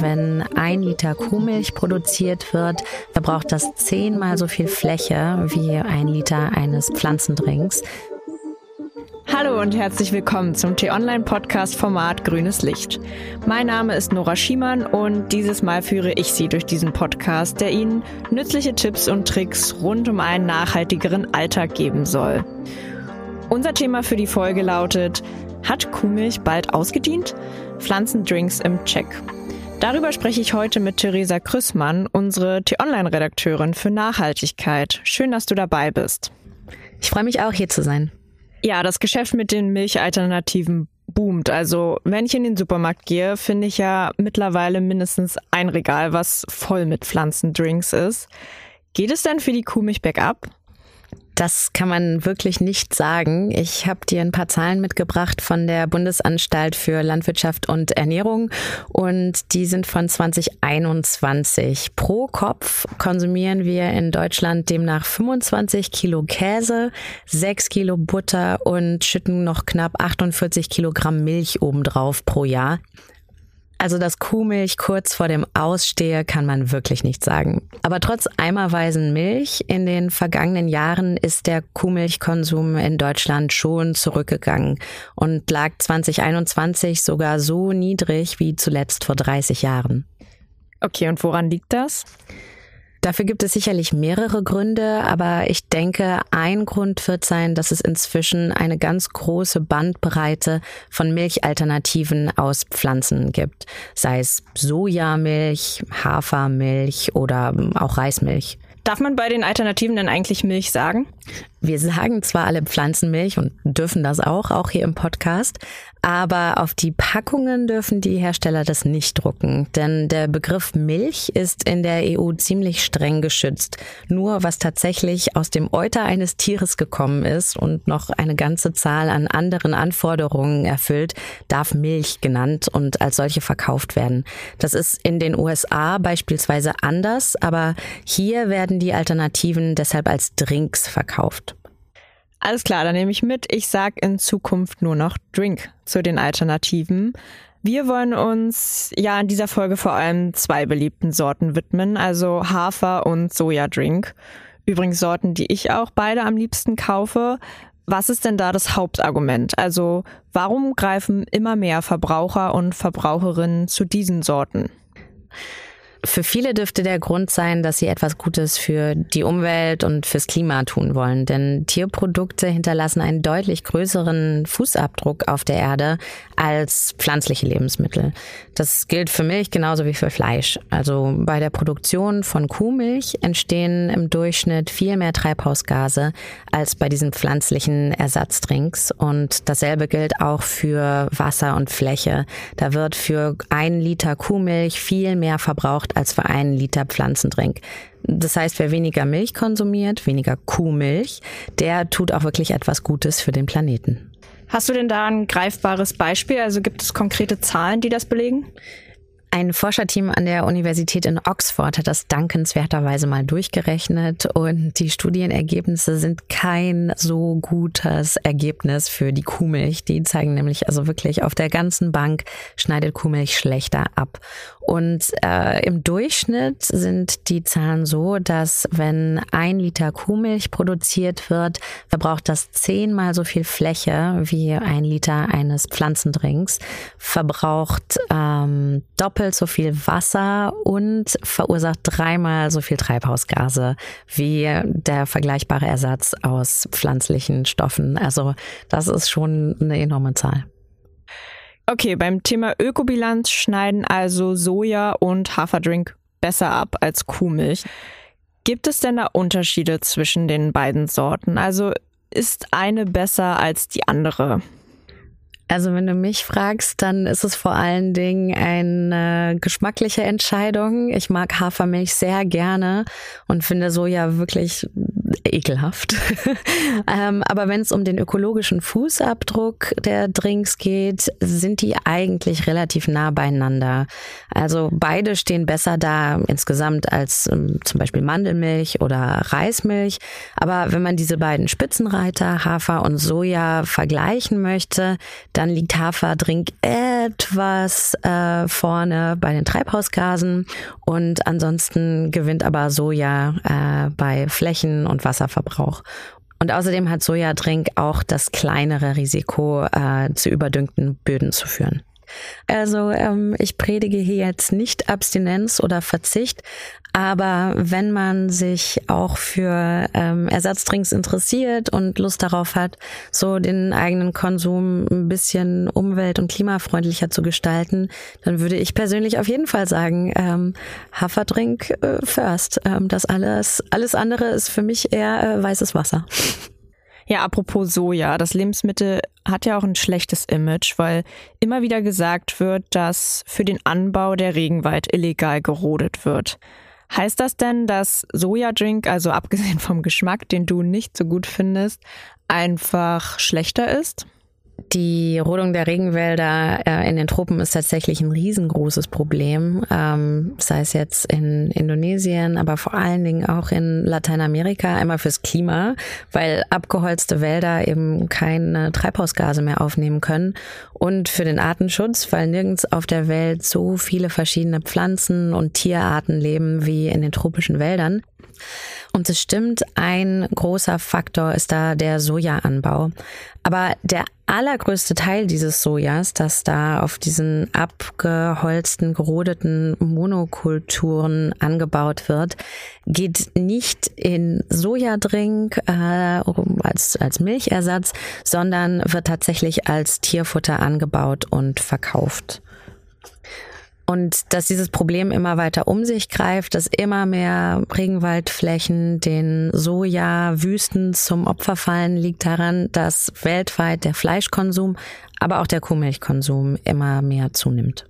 wenn ein Liter Kuhmilch produziert wird, verbraucht das zehnmal so viel Fläche wie ein Liter eines Pflanzendrinks. Hallo und herzlich willkommen zum T-Online-Podcast-Format Grünes Licht. Mein Name ist Nora Schiemann und dieses Mal führe ich Sie durch diesen Podcast, der Ihnen nützliche Tipps und Tricks rund um einen nachhaltigeren Alltag geben soll. Unser Thema für die Folge lautet, hat Kuhmilch bald ausgedient? Pflanzendrinks im Check. Darüber spreche ich heute mit Theresa Krüssmann, unsere T-Online-Redakteurin für Nachhaltigkeit. Schön, dass du dabei bist. Ich freue mich auch, hier zu sein. Ja, das Geschäft mit den Milchalternativen boomt. Also, wenn ich in den Supermarkt gehe, finde ich ja mittlerweile mindestens ein Regal, was voll mit Pflanzendrinks ist. Geht es denn für die Kuhmilch bergab? Das kann man wirklich nicht sagen. Ich habe dir ein paar Zahlen mitgebracht von der Bundesanstalt für Landwirtschaft und Ernährung und die sind von 2021. Pro Kopf konsumieren wir in Deutschland demnach 25 Kilo Käse, 6 Kilo Butter und schütten noch knapp 48 Kilogramm Milch obendrauf pro Jahr. Also das Kuhmilch kurz vor dem Ausstehe kann man wirklich nicht sagen. Aber trotz eimerweisen Milch in den vergangenen Jahren ist der Kuhmilchkonsum in Deutschland schon zurückgegangen und lag 2021 sogar so niedrig wie zuletzt vor 30 Jahren. Okay, und woran liegt das? Dafür gibt es sicherlich mehrere Gründe, aber ich denke, ein Grund wird sein, dass es inzwischen eine ganz große Bandbreite von Milchalternativen aus Pflanzen gibt, sei es Sojamilch, Hafermilch oder auch Reismilch. Darf man bei den Alternativen denn eigentlich Milch sagen? Wir sagen zwar alle Pflanzenmilch und dürfen das auch, auch hier im Podcast, aber auf die Packungen dürfen die Hersteller das nicht drucken, denn der Begriff Milch ist in der EU ziemlich streng geschützt. Nur was tatsächlich aus dem Euter eines Tieres gekommen ist und noch eine ganze Zahl an anderen Anforderungen erfüllt, darf Milch genannt und als solche verkauft werden. Das ist in den USA beispielsweise anders, aber hier werden die Alternativen deshalb als Drinks verkauft. Alles klar, dann nehme ich mit. Ich sage in Zukunft nur noch Drink zu den Alternativen. Wir wollen uns ja in dieser Folge vor allem zwei beliebten Sorten widmen, also Hafer und Sojadrink. Übrigens Sorten, die ich auch beide am liebsten kaufe. Was ist denn da das Hauptargument? Also warum greifen immer mehr Verbraucher und Verbraucherinnen zu diesen Sorten? Für viele dürfte der Grund sein, dass sie etwas Gutes für die Umwelt und fürs Klima tun wollen. Denn Tierprodukte hinterlassen einen deutlich größeren Fußabdruck auf der Erde als pflanzliche Lebensmittel. Das gilt für Milch genauso wie für Fleisch. Also bei der Produktion von Kuhmilch entstehen im Durchschnitt viel mehr Treibhausgase als bei diesen pflanzlichen Ersatzdrinks. Und dasselbe gilt auch für Wasser und Fläche. Da wird für einen Liter Kuhmilch viel mehr verbraucht als für einen Liter Pflanzendrink. Das heißt, wer weniger Milch konsumiert, weniger Kuhmilch, der tut auch wirklich etwas Gutes für den Planeten. Hast du denn da ein greifbares Beispiel? Also gibt es konkrete Zahlen, die das belegen? Ein Forscherteam an der Universität in Oxford hat das dankenswerterweise mal durchgerechnet und die Studienergebnisse sind kein so gutes Ergebnis für die Kuhmilch. Die zeigen nämlich also wirklich auf der ganzen Bank schneidet Kuhmilch schlechter ab. Und äh, im Durchschnitt sind die Zahlen so, dass wenn ein Liter Kuhmilch produziert wird, verbraucht das zehnmal so viel Fläche wie ein Liter eines Pflanzendrinks, verbraucht ähm, doppelt so viel Wasser und verursacht dreimal so viel Treibhausgase wie der vergleichbare Ersatz aus pflanzlichen Stoffen. Also das ist schon eine enorme Zahl. Okay, beim Thema Ökobilanz schneiden also Soja und Haferdrink besser ab als Kuhmilch. Gibt es denn da Unterschiede zwischen den beiden Sorten? Also ist eine besser als die andere? Also wenn du mich fragst, dann ist es vor allen Dingen eine geschmackliche Entscheidung. Ich mag Hafermilch sehr gerne und finde Soja wirklich ekelhaft. ähm, aber wenn es um den ökologischen Fußabdruck der Drinks geht, sind die eigentlich relativ nah beieinander. Also beide stehen besser da insgesamt als ähm, zum Beispiel Mandelmilch oder Reismilch. Aber wenn man diese beiden Spitzenreiter, Hafer und Soja, vergleichen möchte, Dann liegt Haferdrink etwas äh, vorne bei den Treibhausgasen und ansonsten gewinnt aber Soja äh, bei Flächen- und Wasserverbrauch. Und außerdem hat Sojadrink auch das kleinere Risiko, äh, zu überdüngten Böden zu führen. Also ähm, ich predige hier jetzt nicht Abstinenz oder Verzicht, aber wenn man sich auch für ähm, Ersatzdrinks interessiert und Lust darauf hat, so den eigenen Konsum ein bisschen umwelt- und klimafreundlicher zu gestalten, dann würde ich persönlich auf jeden Fall sagen, ähm, Haferdrink äh, first. Ähm, das alles, alles andere ist für mich eher äh, weißes Wasser. Ja, apropos Soja, das Lebensmittel hat ja auch ein schlechtes Image, weil immer wieder gesagt wird, dass für den Anbau der Regenwald illegal gerodet wird. Heißt das denn, dass Sojadrink, also abgesehen vom Geschmack, den du nicht so gut findest, einfach schlechter ist? Die Rodung der Regenwälder äh, in den Tropen ist tatsächlich ein riesengroßes Problem, ähm, sei es jetzt in Indonesien, aber vor allen Dingen auch in Lateinamerika, einmal fürs Klima, weil abgeholzte Wälder eben keine Treibhausgase mehr aufnehmen können und für den Artenschutz, weil nirgends auf der Welt so viele verschiedene Pflanzen und Tierarten leben wie in den tropischen Wäldern. Und es stimmt, ein großer Faktor ist da der Sojaanbau. Aber der allergrößte Teil dieses Sojas, das da auf diesen abgeholzten, gerodeten Monokulturen angebaut wird, geht nicht in Sojadrink äh, als, als Milchersatz, sondern wird tatsächlich als Tierfutter angebaut und verkauft. Und dass dieses Problem immer weiter um sich greift, dass immer mehr Regenwaldflächen den Soja-Wüsten zum Opfer fallen, liegt daran, dass weltweit der Fleischkonsum, aber auch der Kuhmilchkonsum immer mehr zunimmt.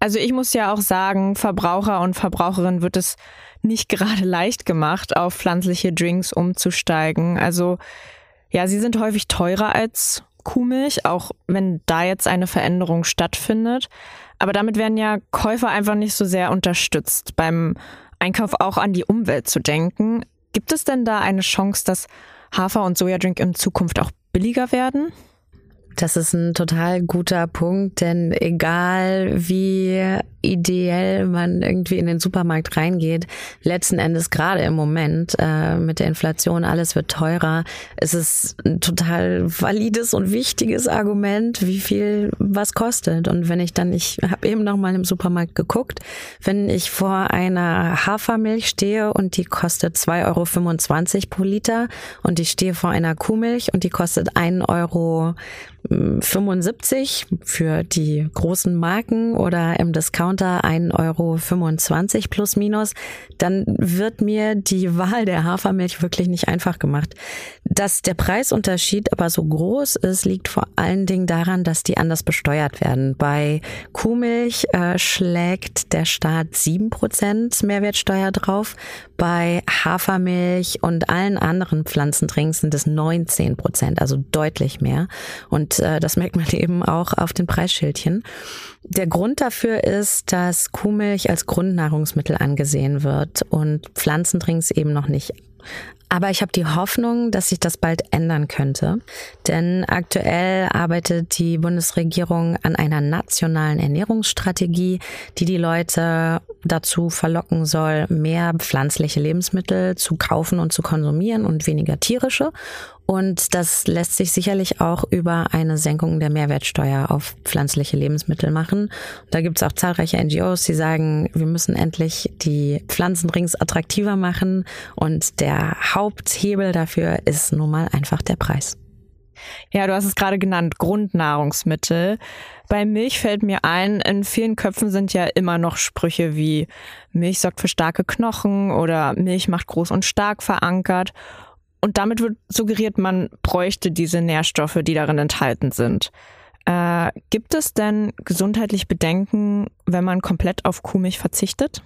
Also ich muss ja auch sagen, Verbraucher und Verbraucherinnen wird es nicht gerade leicht gemacht, auf pflanzliche Drinks umzusteigen. Also ja, sie sind häufig teurer als Kuhmilch, auch wenn da jetzt eine Veränderung stattfindet. Aber damit werden ja Käufer einfach nicht so sehr unterstützt, beim Einkauf auch an die Umwelt zu denken. Gibt es denn da eine Chance, dass Hafer- und Sojadrink in Zukunft auch billiger werden? Das ist ein total guter Punkt, denn egal wie ideell man irgendwie in den Supermarkt reingeht, letzten Endes gerade im Moment äh, mit der Inflation, alles wird teurer, ist es ein total valides und wichtiges Argument, wie viel was kostet. Und wenn ich dann, ich habe eben noch mal im Supermarkt geguckt, wenn ich vor einer Hafermilch stehe und die kostet 2,25 Euro pro Liter und ich stehe vor einer Kuhmilch und die kostet 1 Euro 75 für die großen Marken oder im Discounter 1,25 Euro plus minus, dann wird mir die Wahl der Hafermilch wirklich nicht einfach gemacht. Dass der Preisunterschied aber so groß ist, liegt vor allen Dingen daran, dass die anders besteuert werden. Bei Kuhmilch äh, schlägt der Staat 7% Mehrwertsteuer drauf, bei Hafermilch und allen anderen Pflanzendrinks sind es 19% also deutlich mehr. Und äh, das merkt man eben auch auf den Preisschildchen. Der Grund dafür ist, dass Kuhmilch als Grundnahrungsmittel angesehen wird und Pflanzendrinks eben noch nicht. Aber ich habe die Hoffnung, dass sich das bald ändern könnte. Denn aktuell arbeitet die Bundesregierung an einer nationalen Ernährungsstrategie, die die Leute dazu verlocken soll, mehr pflanzliche Lebensmittel zu kaufen und zu konsumieren und weniger tierische. Und das lässt sich sicherlich auch über eine Senkung der Mehrwertsteuer auf pflanzliche Lebensmittel machen. Da gibt es auch zahlreiche NGOs, die sagen, wir müssen endlich die Pflanzendrinks attraktiver machen. Und der Haupthebel dafür ist nun mal einfach der Preis. Ja, du hast es gerade genannt, Grundnahrungsmittel. Bei Milch fällt mir ein, in vielen Köpfen sind ja immer noch Sprüche wie Milch sorgt für starke Knochen oder Milch macht groß und stark verankert. Und damit wird suggeriert, man bräuchte diese Nährstoffe, die darin enthalten sind. Äh, gibt es denn gesundheitlich Bedenken, wenn man komplett auf Kuhmilch verzichtet?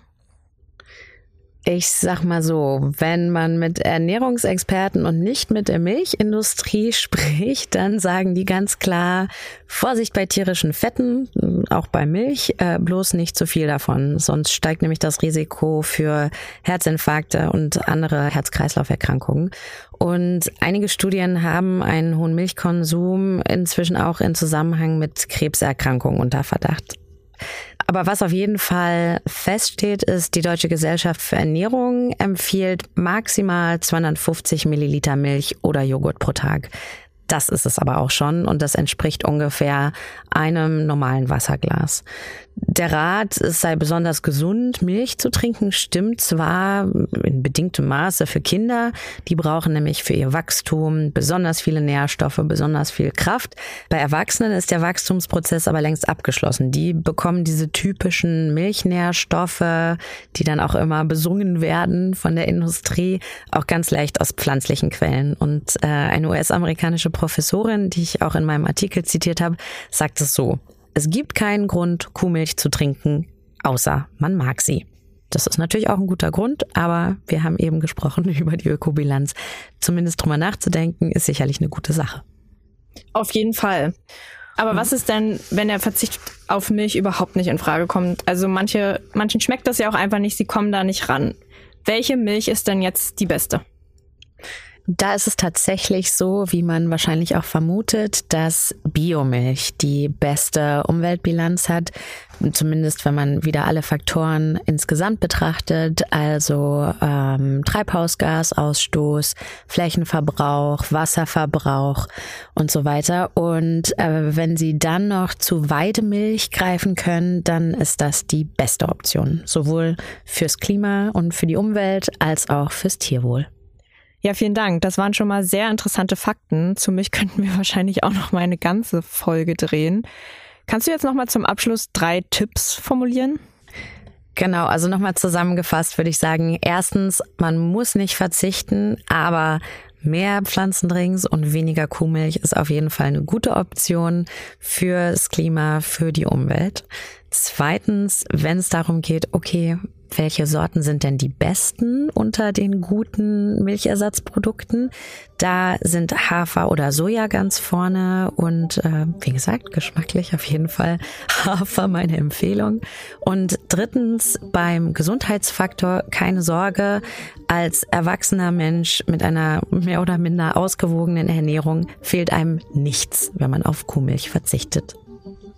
Ich sag mal so, wenn man mit Ernährungsexperten und nicht mit der Milchindustrie spricht, dann sagen die ganz klar, Vorsicht bei tierischen Fetten, auch bei Milch, äh, bloß nicht zu viel davon, sonst steigt nämlich das Risiko für Herzinfarkte und andere Herz-Kreislauf-Erkrankungen. Und einige Studien haben einen hohen Milchkonsum inzwischen auch in Zusammenhang mit Krebserkrankungen unter Verdacht. Aber was auf jeden Fall feststeht, ist, die Deutsche Gesellschaft für Ernährung empfiehlt maximal 250 Milliliter Milch oder Joghurt pro Tag. Das ist es aber auch schon und das entspricht ungefähr einem normalen Wasserglas. Der Rat, es sei besonders gesund, Milch zu trinken, stimmt zwar in bedingtem Maße für Kinder. Die brauchen nämlich für ihr Wachstum besonders viele Nährstoffe, besonders viel Kraft. Bei Erwachsenen ist der Wachstumsprozess aber längst abgeschlossen. Die bekommen diese typischen Milchnährstoffe, die dann auch immer besungen werden von der Industrie, auch ganz leicht aus pflanzlichen Quellen. Und äh, eine US-amerikanische Professorin, die ich auch in meinem Artikel zitiert habe, sagt es so. Es gibt keinen Grund, Kuhmilch zu trinken, außer man mag sie. Das ist natürlich auch ein guter Grund, aber wir haben eben gesprochen über die Ökobilanz. Zumindest drüber nachzudenken, ist sicherlich eine gute Sache. Auf jeden Fall. Aber was ist denn, wenn der Verzicht auf Milch überhaupt nicht in Frage kommt? Also manche, manchen schmeckt das ja auch einfach nicht, sie kommen da nicht ran. Welche Milch ist denn jetzt die beste? Da ist es tatsächlich so, wie man wahrscheinlich auch vermutet, dass Biomilch die beste Umweltbilanz hat. Zumindest wenn man wieder alle Faktoren insgesamt betrachtet, also ähm, Treibhausgasausstoß, Flächenverbrauch, Wasserverbrauch und so weiter. Und äh, wenn Sie dann noch zu Weidemilch greifen können, dann ist das die beste Option, sowohl fürs Klima und für die Umwelt als auch fürs Tierwohl. Ja, vielen Dank. Das waren schon mal sehr interessante Fakten. Zu mich könnten wir wahrscheinlich auch noch mal eine ganze Folge drehen. Kannst du jetzt noch mal zum Abschluss drei Tipps formulieren? Genau, also nochmal zusammengefasst würde ich sagen, erstens, man muss nicht verzichten, aber mehr Pflanzendrinks und weniger Kuhmilch ist auf jeden Fall eine gute Option fürs Klima, für die Umwelt. Zweitens, wenn es darum geht, okay, welche Sorten sind denn die besten unter den guten Milchersatzprodukten? Da sind Hafer oder Soja ganz vorne und äh, wie gesagt, geschmacklich auf jeden Fall Hafer meine Empfehlung. Und drittens beim Gesundheitsfaktor keine Sorge, als erwachsener Mensch mit einer mehr oder minder ausgewogenen Ernährung fehlt einem nichts, wenn man auf Kuhmilch verzichtet.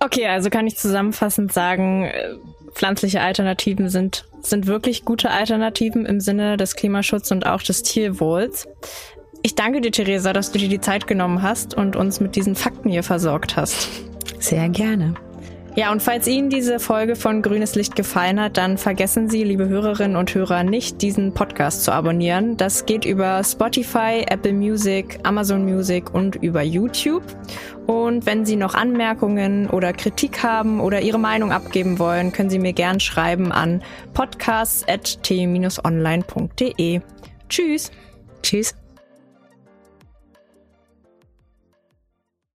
Okay, also kann ich zusammenfassend sagen, äh, pflanzliche Alternativen sind, sind wirklich gute Alternativen im Sinne des Klimaschutzes und auch des Tierwohls. Ich danke dir, Theresa, dass du dir die Zeit genommen hast und uns mit diesen Fakten hier versorgt hast. Sehr gerne. Ja, und falls Ihnen diese Folge von Grünes Licht gefallen hat, dann vergessen Sie, liebe Hörerinnen und Hörer, nicht, diesen Podcast zu abonnieren. Das geht über Spotify, Apple Music, Amazon Music und über YouTube. Und wenn Sie noch Anmerkungen oder Kritik haben oder Ihre Meinung abgeben wollen, können Sie mir gern schreiben an podcasts.t-online.de. Tschüss. Tschüss.